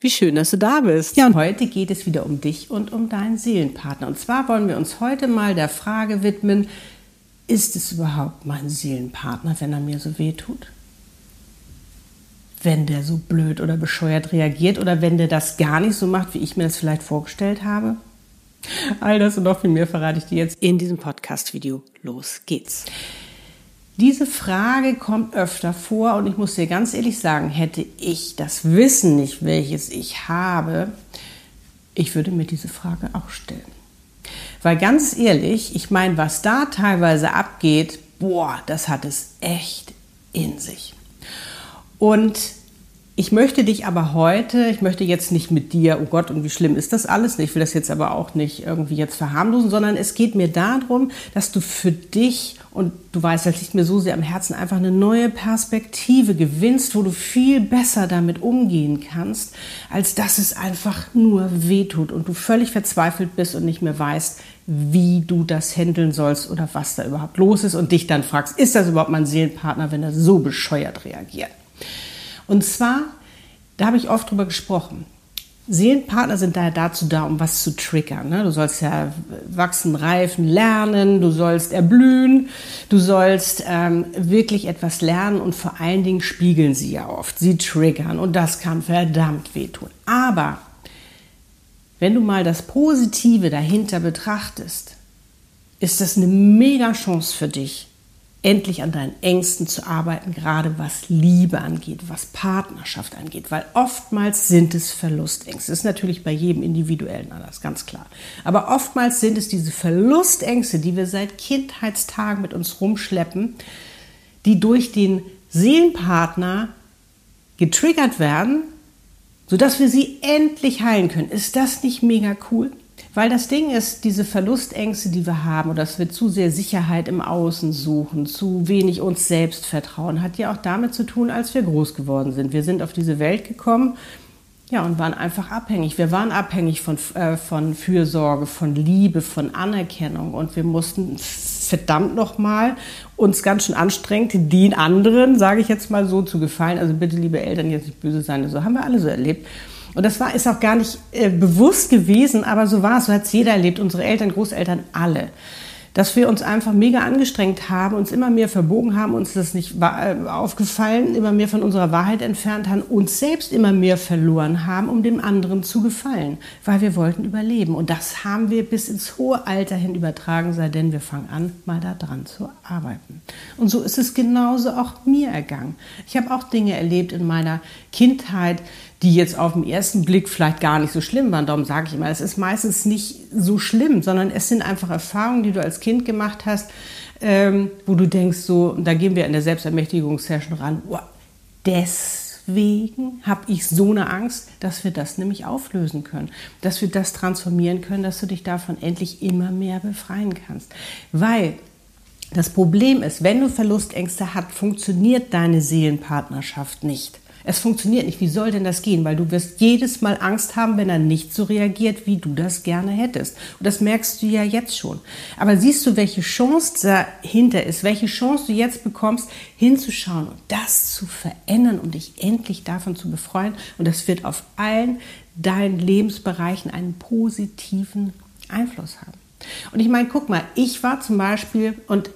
Wie schön, dass du da bist. Ja, und heute geht es wieder um dich und um deinen Seelenpartner. Und zwar wollen wir uns heute mal der Frage widmen, ist es überhaupt mein Seelenpartner, wenn er mir so weh tut? Wenn der so blöd oder bescheuert reagiert oder wenn der das gar nicht so macht, wie ich mir das vielleicht vorgestellt habe? All das und noch viel mehr verrate ich dir jetzt in diesem Podcast-Video. Los geht's. Diese Frage kommt öfter vor und ich muss dir ganz ehrlich sagen, hätte ich das Wissen nicht, welches ich habe, ich würde mir diese Frage auch stellen. Weil ganz ehrlich, ich meine, was da teilweise abgeht, boah, das hat es echt in sich. Und ich möchte dich aber heute, ich möchte jetzt nicht mit dir, oh Gott, und wie schlimm ist das alles nicht, ich will das jetzt aber auch nicht irgendwie jetzt verharmlosen, sondern es geht mir darum, dass du für dich, und du weißt, das liegt mir so sehr am Herzen, einfach eine neue Perspektive gewinnst, wo du viel besser damit umgehen kannst, als dass es einfach nur wehtut und du völlig verzweifelt bist und nicht mehr weißt, wie du das handeln sollst oder was da überhaupt los ist und dich dann fragst, ist das überhaupt mein Seelenpartner, wenn er so bescheuert reagiert? Und zwar, da habe ich oft drüber gesprochen. Seelenpartner sind daher dazu da, um was zu triggern. Ne? Du sollst ja wachsen, reifen, lernen, du sollst erblühen, du sollst ähm, wirklich etwas lernen und vor allen Dingen spiegeln sie ja oft. Sie triggern und das kann verdammt wehtun. Aber wenn du mal das Positive dahinter betrachtest, ist das eine mega Chance für dich, endlich an deinen Ängsten zu arbeiten, gerade was Liebe angeht, was Partnerschaft angeht, weil oftmals sind es Verlustängste. Das ist natürlich bei jedem Individuellen anders, ganz klar. Aber oftmals sind es diese Verlustängste, die wir seit Kindheitstagen mit uns rumschleppen, die durch den Seelenpartner getriggert werden, sodass wir sie endlich heilen können. Ist das nicht mega cool? Weil das Ding ist, diese Verlustängste, die wir haben, oder dass wir zu sehr Sicherheit im Außen suchen, zu wenig uns selbst vertrauen, hat ja auch damit zu tun, als wir groß geworden sind. Wir sind auf diese Welt gekommen, ja, und waren einfach abhängig. Wir waren abhängig von, äh, von Fürsorge, von Liebe, von Anerkennung. Und wir mussten verdammt nochmal uns ganz schön anstrengt, den anderen, sage ich jetzt mal so, zu gefallen. Also bitte, liebe Eltern, jetzt nicht böse sein. So haben wir alle so erlebt. Und das war, ist auch gar nicht äh, bewusst gewesen, aber so war es, so hat es jeder erlebt, unsere Eltern, Großeltern, alle. Dass wir uns einfach mega angestrengt haben, uns immer mehr verbogen haben, uns das nicht äh, aufgefallen, immer mehr von unserer Wahrheit entfernt haben, uns selbst immer mehr verloren haben, um dem anderen zu gefallen, weil wir wollten überleben. Und das haben wir bis ins hohe Alter hin übertragen, sei denn wir fangen an, mal da dran zu arbeiten. Und so ist es genauso auch mir ergangen. Ich habe auch Dinge erlebt in meiner Kindheit, die jetzt auf den ersten Blick vielleicht gar nicht so schlimm waren. Darum sage ich immer, es ist meistens nicht so schlimm, sondern es sind einfach Erfahrungen, die du als Kind gemacht hast, ähm, wo du denkst, so, da gehen wir in der Selbstermächtigungssession ran, wow, deswegen habe ich so eine Angst, dass wir das nämlich auflösen können, dass wir das transformieren können, dass du dich davon endlich immer mehr befreien kannst. Weil das Problem ist, wenn du Verlustängste hast, funktioniert deine Seelenpartnerschaft nicht. Es funktioniert nicht. Wie soll denn das gehen? Weil du wirst jedes Mal Angst haben, wenn er nicht so reagiert, wie du das gerne hättest. Und das merkst du ja jetzt schon. Aber siehst du, welche Chance dahinter ist, welche Chance du jetzt bekommst, hinzuschauen und das zu verändern und dich endlich davon zu befreien. Und das wird auf allen deinen Lebensbereichen einen positiven Einfluss haben. Und ich meine, guck mal, ich war zum Beispiel, und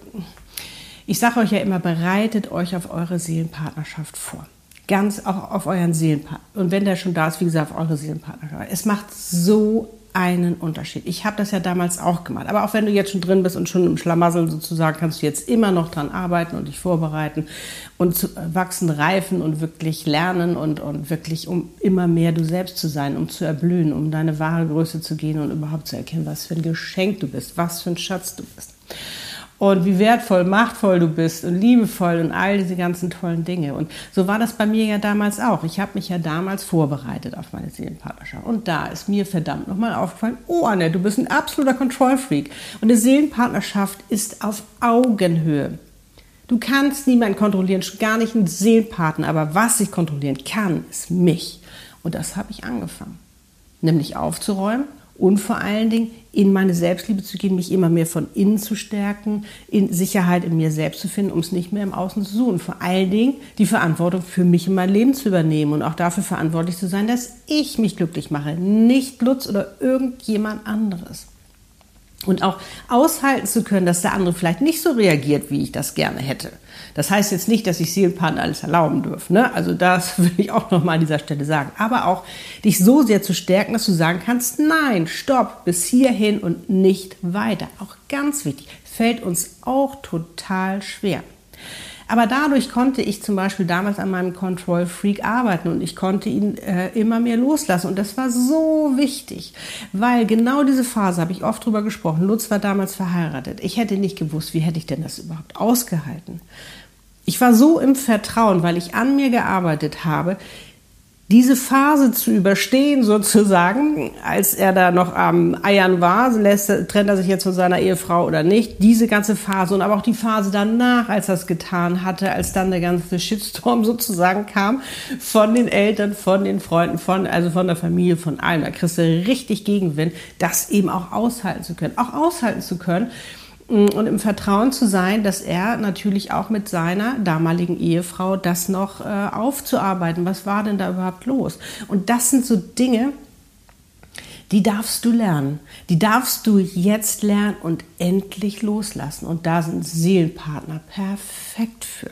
ich sage euch ja immer, bereitet euch auf eure Seelenpartnerschaft vor ganz auch auf euren Seelenpartner. Und wenn der schon da ist, wie gesagt, auf eure Seelenpartner. Es macht so einen Unterschied. Ich habe das ja damals auch gemacht. Aber auch wenn du jetzt schon drin bist und schon im Schlamassel sozusagen, kannst du jetzt immer noch dran arbeiten und dich vorbereiten und zu wachsen, reifen und wirklich lernen und, und wirklich, um immer mehr du selbst zu sein, um zu erblühen, um deine wahre Größe zu gehen und überhaupt zu erkennen, was für ein Geschenk du bist, was für ein Schatz du bist. Und wie wertvoll, machtvoll du bist und liebevoll und all diese ganzen tollen Dinge. Und so war das bei mir ja damals auch. Ich habe mich ja damals vorbereitet auf meine Seelenpartnerschaft. Und da ist mir verdammt nochmal aufgefallen, oh Anne, du bist ein absoluter Kontrollfreak. Und eine Seelenpartnerschaft ist auf Augenhöhe. Du kannst niemanden kontrollieren, schon gar nicht einen Seelenpartner. Aber was ich kontrollieren kann, ist mich. Und das habe ich angefangen. Nämlich aufzuräumen und vor allen Dingen in meine Selbstliebe zu gehen, mich immer mehr von innen zu stärken, in Sicherheit in mir selbst zu finden, um es nicht mehr im Außen zu suchen. Vor allen Dingen die Verantwortung für mich in mein Leben zu übernehmen und auch dafür verantwortlich zu sein, dass ich mich glücklich mache, nicht Lutz oder irgendjemand anderes und auch aushalten zu können, dass der andere vielleicht nicht so reagiert, wie ich das gerne hätte. Das heißt jetzt nicht, dass ich Seelenpartner alles erlauben dürfe. Ne? Also das will ich auch noch mal an dieser Stelle sagen. Aber auch dich so sehr zu stärken, dass du sagen kannst, nein, stopp, bis hierhin und nicht weiter. Auch ganz wichtig, fällt uns auch total schwer. Aber dadurch konnte ich zum Beispiel damals an meinem Control Freak arbeiten und ich konnte ihn äh, immer mehr loslassen. Und das war so wichtig, weil genau diese Phase habe ich oft drüber gesprochen. Lutz war damals verheiratet. Ich hätte nicht gewusst, wie hätte ich denn das überhaupt ausgehalten. Ich war so im Vertrauen, weil ich an mir gearbeitet habe, diese Phase zu überstehen, sozusagen, als er da noch am Eiern war, lässt, trennt er sich jetzt von seiner Ehefrau oder nicht, diese ganze Phase und aber auch die Phase danach, als er es getan hatte, als dann der ganze Shitstorm sozusagen kam, von den Eltern, von den Freunden, von, also von der Familie, von allem. Da kriegst du richtig Gegenwind, das eben auch aushalten zu können. Auch aushalten zu können, und im Vertrauen zu sein, dass er natürlich auch mit seiner damaligen Ehefrau das noch äh, aufzuarbeiten. Was war denn da überhaupt los? Und das sind so Dinge, die darfst du lernen. Die darfst du jetzt lernen und endlich loslassen. Und da sind Seelenpartner perfekt für.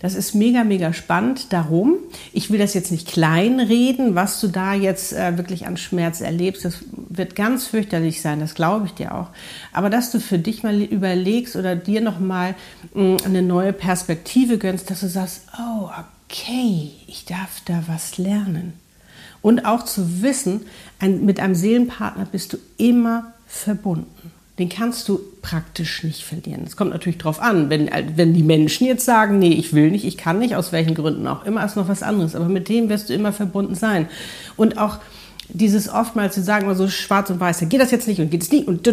Das ist mega, mega spannend. Darum, ich will das jetzt nicht kleinreden, was du da jetzt äh, wirklich an Schmerz erlebst. Das wird ganz fürchterlich sein, das glaube ich dir auch. Aber dass du für dich mal überlegst oder dir nochmal mm, eine neue Perspektive gönnst, dass du sagst, oh, okay, ich darf da was lernen. Und auch zu wissen, ein, mit einem Seelenpartner bist du immer verbunden. Den kannst du praktisch nicht verlieren. Es kommt natürlich darauf an, wenn, wenn die Menschen jetzt sagen, nee, ich will nicht, ich kann nicht, aus welchen Gründen auch immer, ist noch was anderes. Aber mit dem wirst du immer verbunden sein. Und auch dieses oftmals zu sagen, so schwarz und weiß, geht das jetzt nicht und geht es nicht und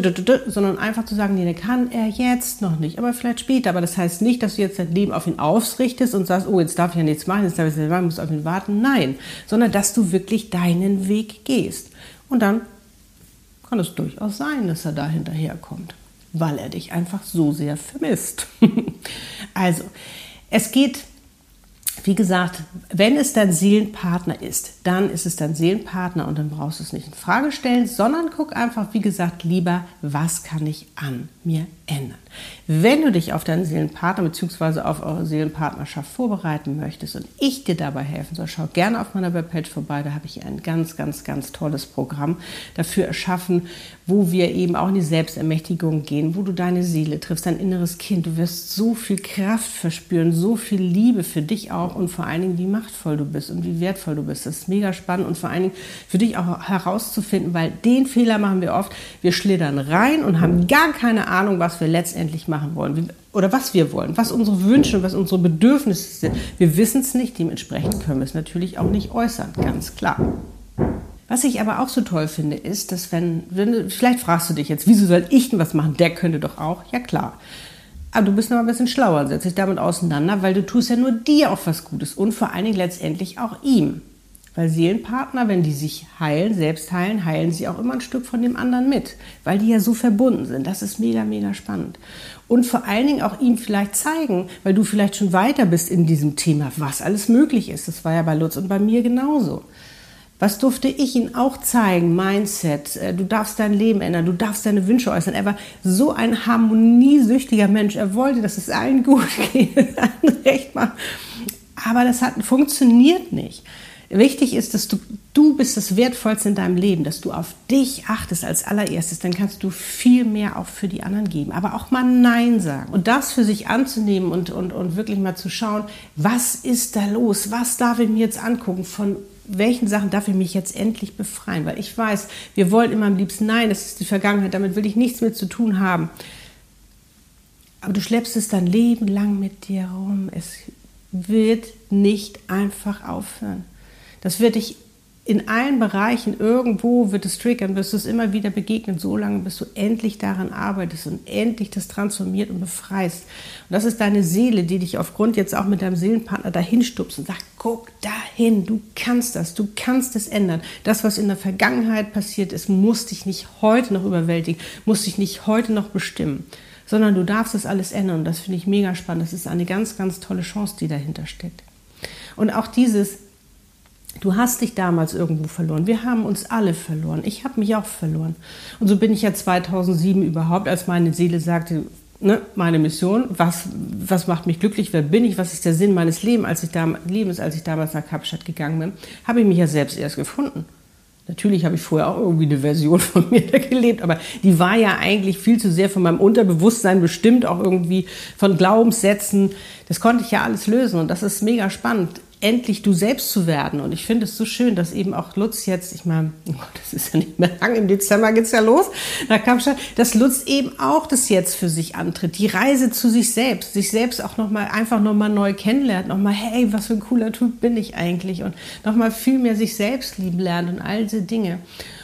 sondern einfach zu sagen, nee, kann er jetzt noch nicht, aber vielleicht später. Aber das heißt nicht, dass du jetzt dein Leben auf ihn ausrichtest und sagst, oh, jetzt darf ich ja nichts machen, jetzt darf ich machen, muss auf ihn warten. Nein, sondern dass du wirklich deinen Weg gehst. Und dann kann es durchaus sein, dass er da hinterherkommt, weil er dich einfach so sehr vermisst. also, es geht wie gesagt, wenn es dein Seelenpartner ist, dann ist es dein Seelenpartner und dann brauchst du es nicht in Frage stellen, sondern guck einfach, wie gesagt, lieber, was kann ich an mir ändern. Wenn du dich auf deinen Seelenpartner bzw. auf eure Seelenpartnerschaft vorbereiten möchtest und ich dir dabei helfen soll, schau gerne auf meiner Webpage vorbei. Da habe ich ein ganz, ganz, ganz tolles Programm dafür erschaffen, wo wir eben auch in die Selbstermächtigung gehen, wo du deine Seele triffst, dein inneres Kind. Du wirst so viel Kraft verspüren, so viel Liebe für dich auch und vor allen Dingen, wie machtvoll du bist und wie wertvoll du bist. Das ist mega spannend und vor allen Dingen für dich auch herauszufinden, weil den Fehler machen wir oft. Wir schlittern rein und haben gar keine Ahnung, was wir letztendlich machen wollen oder was wir wollen, was unsere Wünsche und was unsere Bedürfnisse sind. Wir wissen es nicht, dementsprechend können wir es natürlich auch nicht äußern, ganz klar. Was ich aber auch so toll finde, ist, dass wenn, wenn vielleicht fragst du dich jetzt, wieso soll ich denn was machen? Der könnte doch auch. Ja klar. Aber du bist noch ein bisschen schlauer, setz dich damit auseinander, weil du tust ja nur dir auch was Gutes und vor allen Dingen letztendlich auch ihm. Weil Seelenpartner, wenn die sich heilen, selbst heilen, heilen sie auch immer ein Stück von dem anderen mit, weil die ja so verbunden sind. Das ist mega, mega spannend. Und vor allen Dingen auch ihm vielleicht zeigen, weil du vielleicht schon weiter bist in diesem Thema, was alles möglich ist. Das war ja bei Lutz und bei mir genauso. Was durfte ich ihm auch zeigen? Mindset. Äh, du darfst dein Leben ändern. Du darfst deine Wünsche äußern. Er war so ein harmoniesüchtiger Mensch. Er wollte, dass es allen gut geht. Aber das hat funktioniert nicht. Wichtig ist, dass du, du bist das Wertvollste in deinem Leben, dass du auf dich achtest als allererstes, dann kannst du viel mehr auch für die anderen geben, aber auch mal Nein sagen. Und das für sich anzunehmen und, und, und wirklich mal zu schauen, was ist da los, was darf ich mir jetzt angucken, von welchen Sachen darf ich mich jetzt endlich befreien, weil ich weiß, wir wollen immer am liebsten Nein, das ist die Vergangenheit, damit will ich nichts mehr zu tun haben. Aber du schleppst es dein Leben lang mit dir rum. Es wird nicht einfach aufhören. Das wird dich in allen Bereichen irgendwo wird es triggern, wirst du es immer wieder begegnen, so lange, bis du endlich daran arbeitest und endlich das transformiert und befreist. Und das ist deine Seele, die dich aufgrund jetzt auch mit deinem Seelenpartner dahin stupst und sagt, guck dahin, du kannst das, du kannst es ändern. Das, was in der Vergangenheit passiert ist, muss dich nicht heute noch überwältigen, muss dich nicht heute noch bestimmen, sondern du darfst das alles ändern. Und das finde ich mega spannend. Das ist eine ganz, ganz tolle Chance, die dahinter steckt. Und auch dieses, Du hast dich damals irgendwo verloren. Wir haben uns alle verloren. Ich habe mich auch verloren. Und so bin ich ja 2007 überhaupt, als meine Seele sagte, ne, meine Mission, was, was macht mich glücklich, wer bin ich, was ist der Sinn meines Lebens, als ich, dam Lebens, als ich damals nach Kapstadt gegangen bin, habe ich mich ja selbst erst gefunden. Natürlich habe ich vorher auch irgendwie eine Version von mir da gelebt, aber die war ja eigentlich viel zu sehr von meinem Unterbewusstsein bestimmt, auch irgendwie von Glaubenssätzen. Das konnte ich ja alles lösen und das ist mega spannend endlich du selbst zu werden. Und ich finde es so schön, dass eben auch Lutz jetzt, ich meine, oh das ist ja nicht mehr lang, im Dezember geht es ja los, nach Kapstadt, dass Lutz eben auch das jetzt für sich antritt. Die Reise zu sich selbst, sich selbst auch nochmal einfach nochmal neu kennenlernt, nochmal, hey, was für ein cooler Typ bin ich eigentlich? Und nochmal viel mehr sich selbst lieben lernt und all diese Dinge.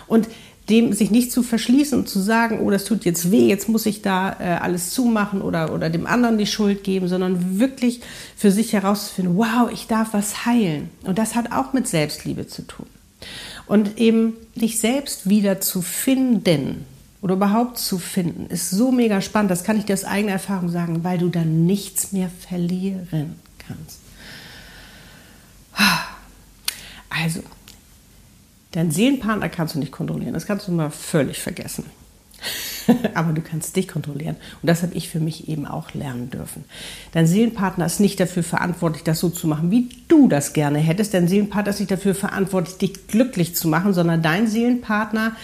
Und dem sich nicht zu verschließen und zu sagen, oh, das tut jetzt weh, jetzt muss ich da äh, alles zumachen oder, oder dem anderen die Schuld geben, sondern wirklich für sich herauszufinden, wow, ich darf was heilen. Und das hat auch mit Selbstliebe zu tun. Und eben dich selbst wieder zu finden oder überhaupt zu finden, ist so mega spannend. Das kann ich dir aus eigener Erfahrung sagen, weil du dann nichts mehr verlieren kannst. Also, Deinen Seelenpartner kannst du nicht kontrollieren. Das kannst du mal völlig vergessen. Aber du kannst dich kontrollieren. Und das habe ich für mich eben auch lernen dürfen. Dein Seelenpartner ist nicht dafür verantwortlich, das so zu machen, wie du das gerne hättest. Dein Seelenpartner ist nicht dafür verantwortlich, dich glücklich zu machen, sondern dein Seelenpartner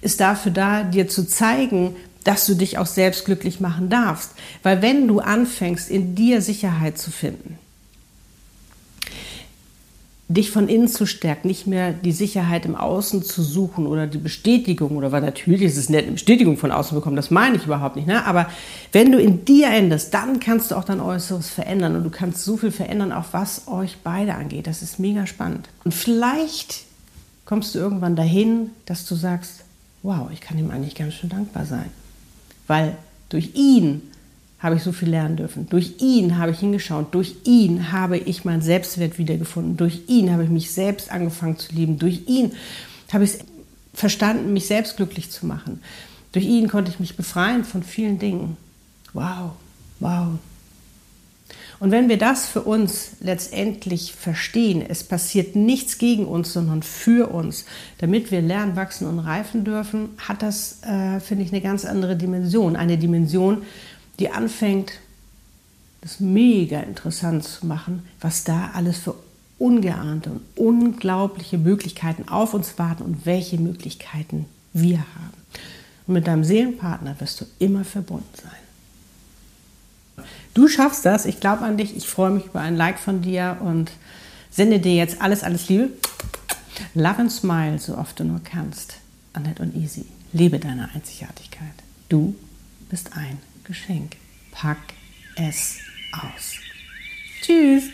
ist dafür da, dir zu zeigen, dass du dich auch selbst glücklich machen darfst. Weil wenn du anfängst, in dir Sicherheit zu finden, dich von innen zu stärken, nicht mehr die Sicherheit im Außen zu suchen oder die Bestätigung oder weil natürlich ist es nett, eine Bestätigung von außen bekommen, das meine ich überhaupt nicht. Ne? Aber wenn du in dir änderst, dann kannst du auch dein Äußeres verändern und du kannst so viel verändern, auch was euch beide angeht. Das ist mega spannend. Und vielleicht kommst du irgendwann dahin, dass du sagst, wow, ich kann ihm eigentlich ganz schön dankbar sein, weil durch ihn habe ich so viel lernen dürfen. Durch ihn habe ich hingeschaut. Durch ihn habe ich meinen Selbstwert wiedergefunden. Durch ihn habe ich mich selbst angefangen zu lieben. Durch ihn habe ich es verstanden, mich selbst glücklich zu machen. Durch ihn konnte ich mich befreien von vielen Dingen. Wow, wow. Und wenn wir das für uns letztendlich verstehen, es passiert nichts gegen uns, sondern für uns, damit wir lernen, wachsen und reifen dürfen, hat das, äh, finde ich, eine ganz andere Dimension. Eine Dimension, die anfängt, das mega interessant zu machen, was da alles für ungeahnte und unglaubliche Möglichkeiten auf uns warten und welche Möglichkeiten wir haben. Und mit deinem Seelenpartner wirst du immer verbunden sein. Du schaffst das, ich glaube an dich, ich freue mich über ein Like von dir und sende dir jetzt alles, alles Liebe. Love and smile, so oft du nur kannst. Annette und Easy. Lebe deine Einzigartigkeit. Du bist ein Geschenk. Pack es aus. Tschüss.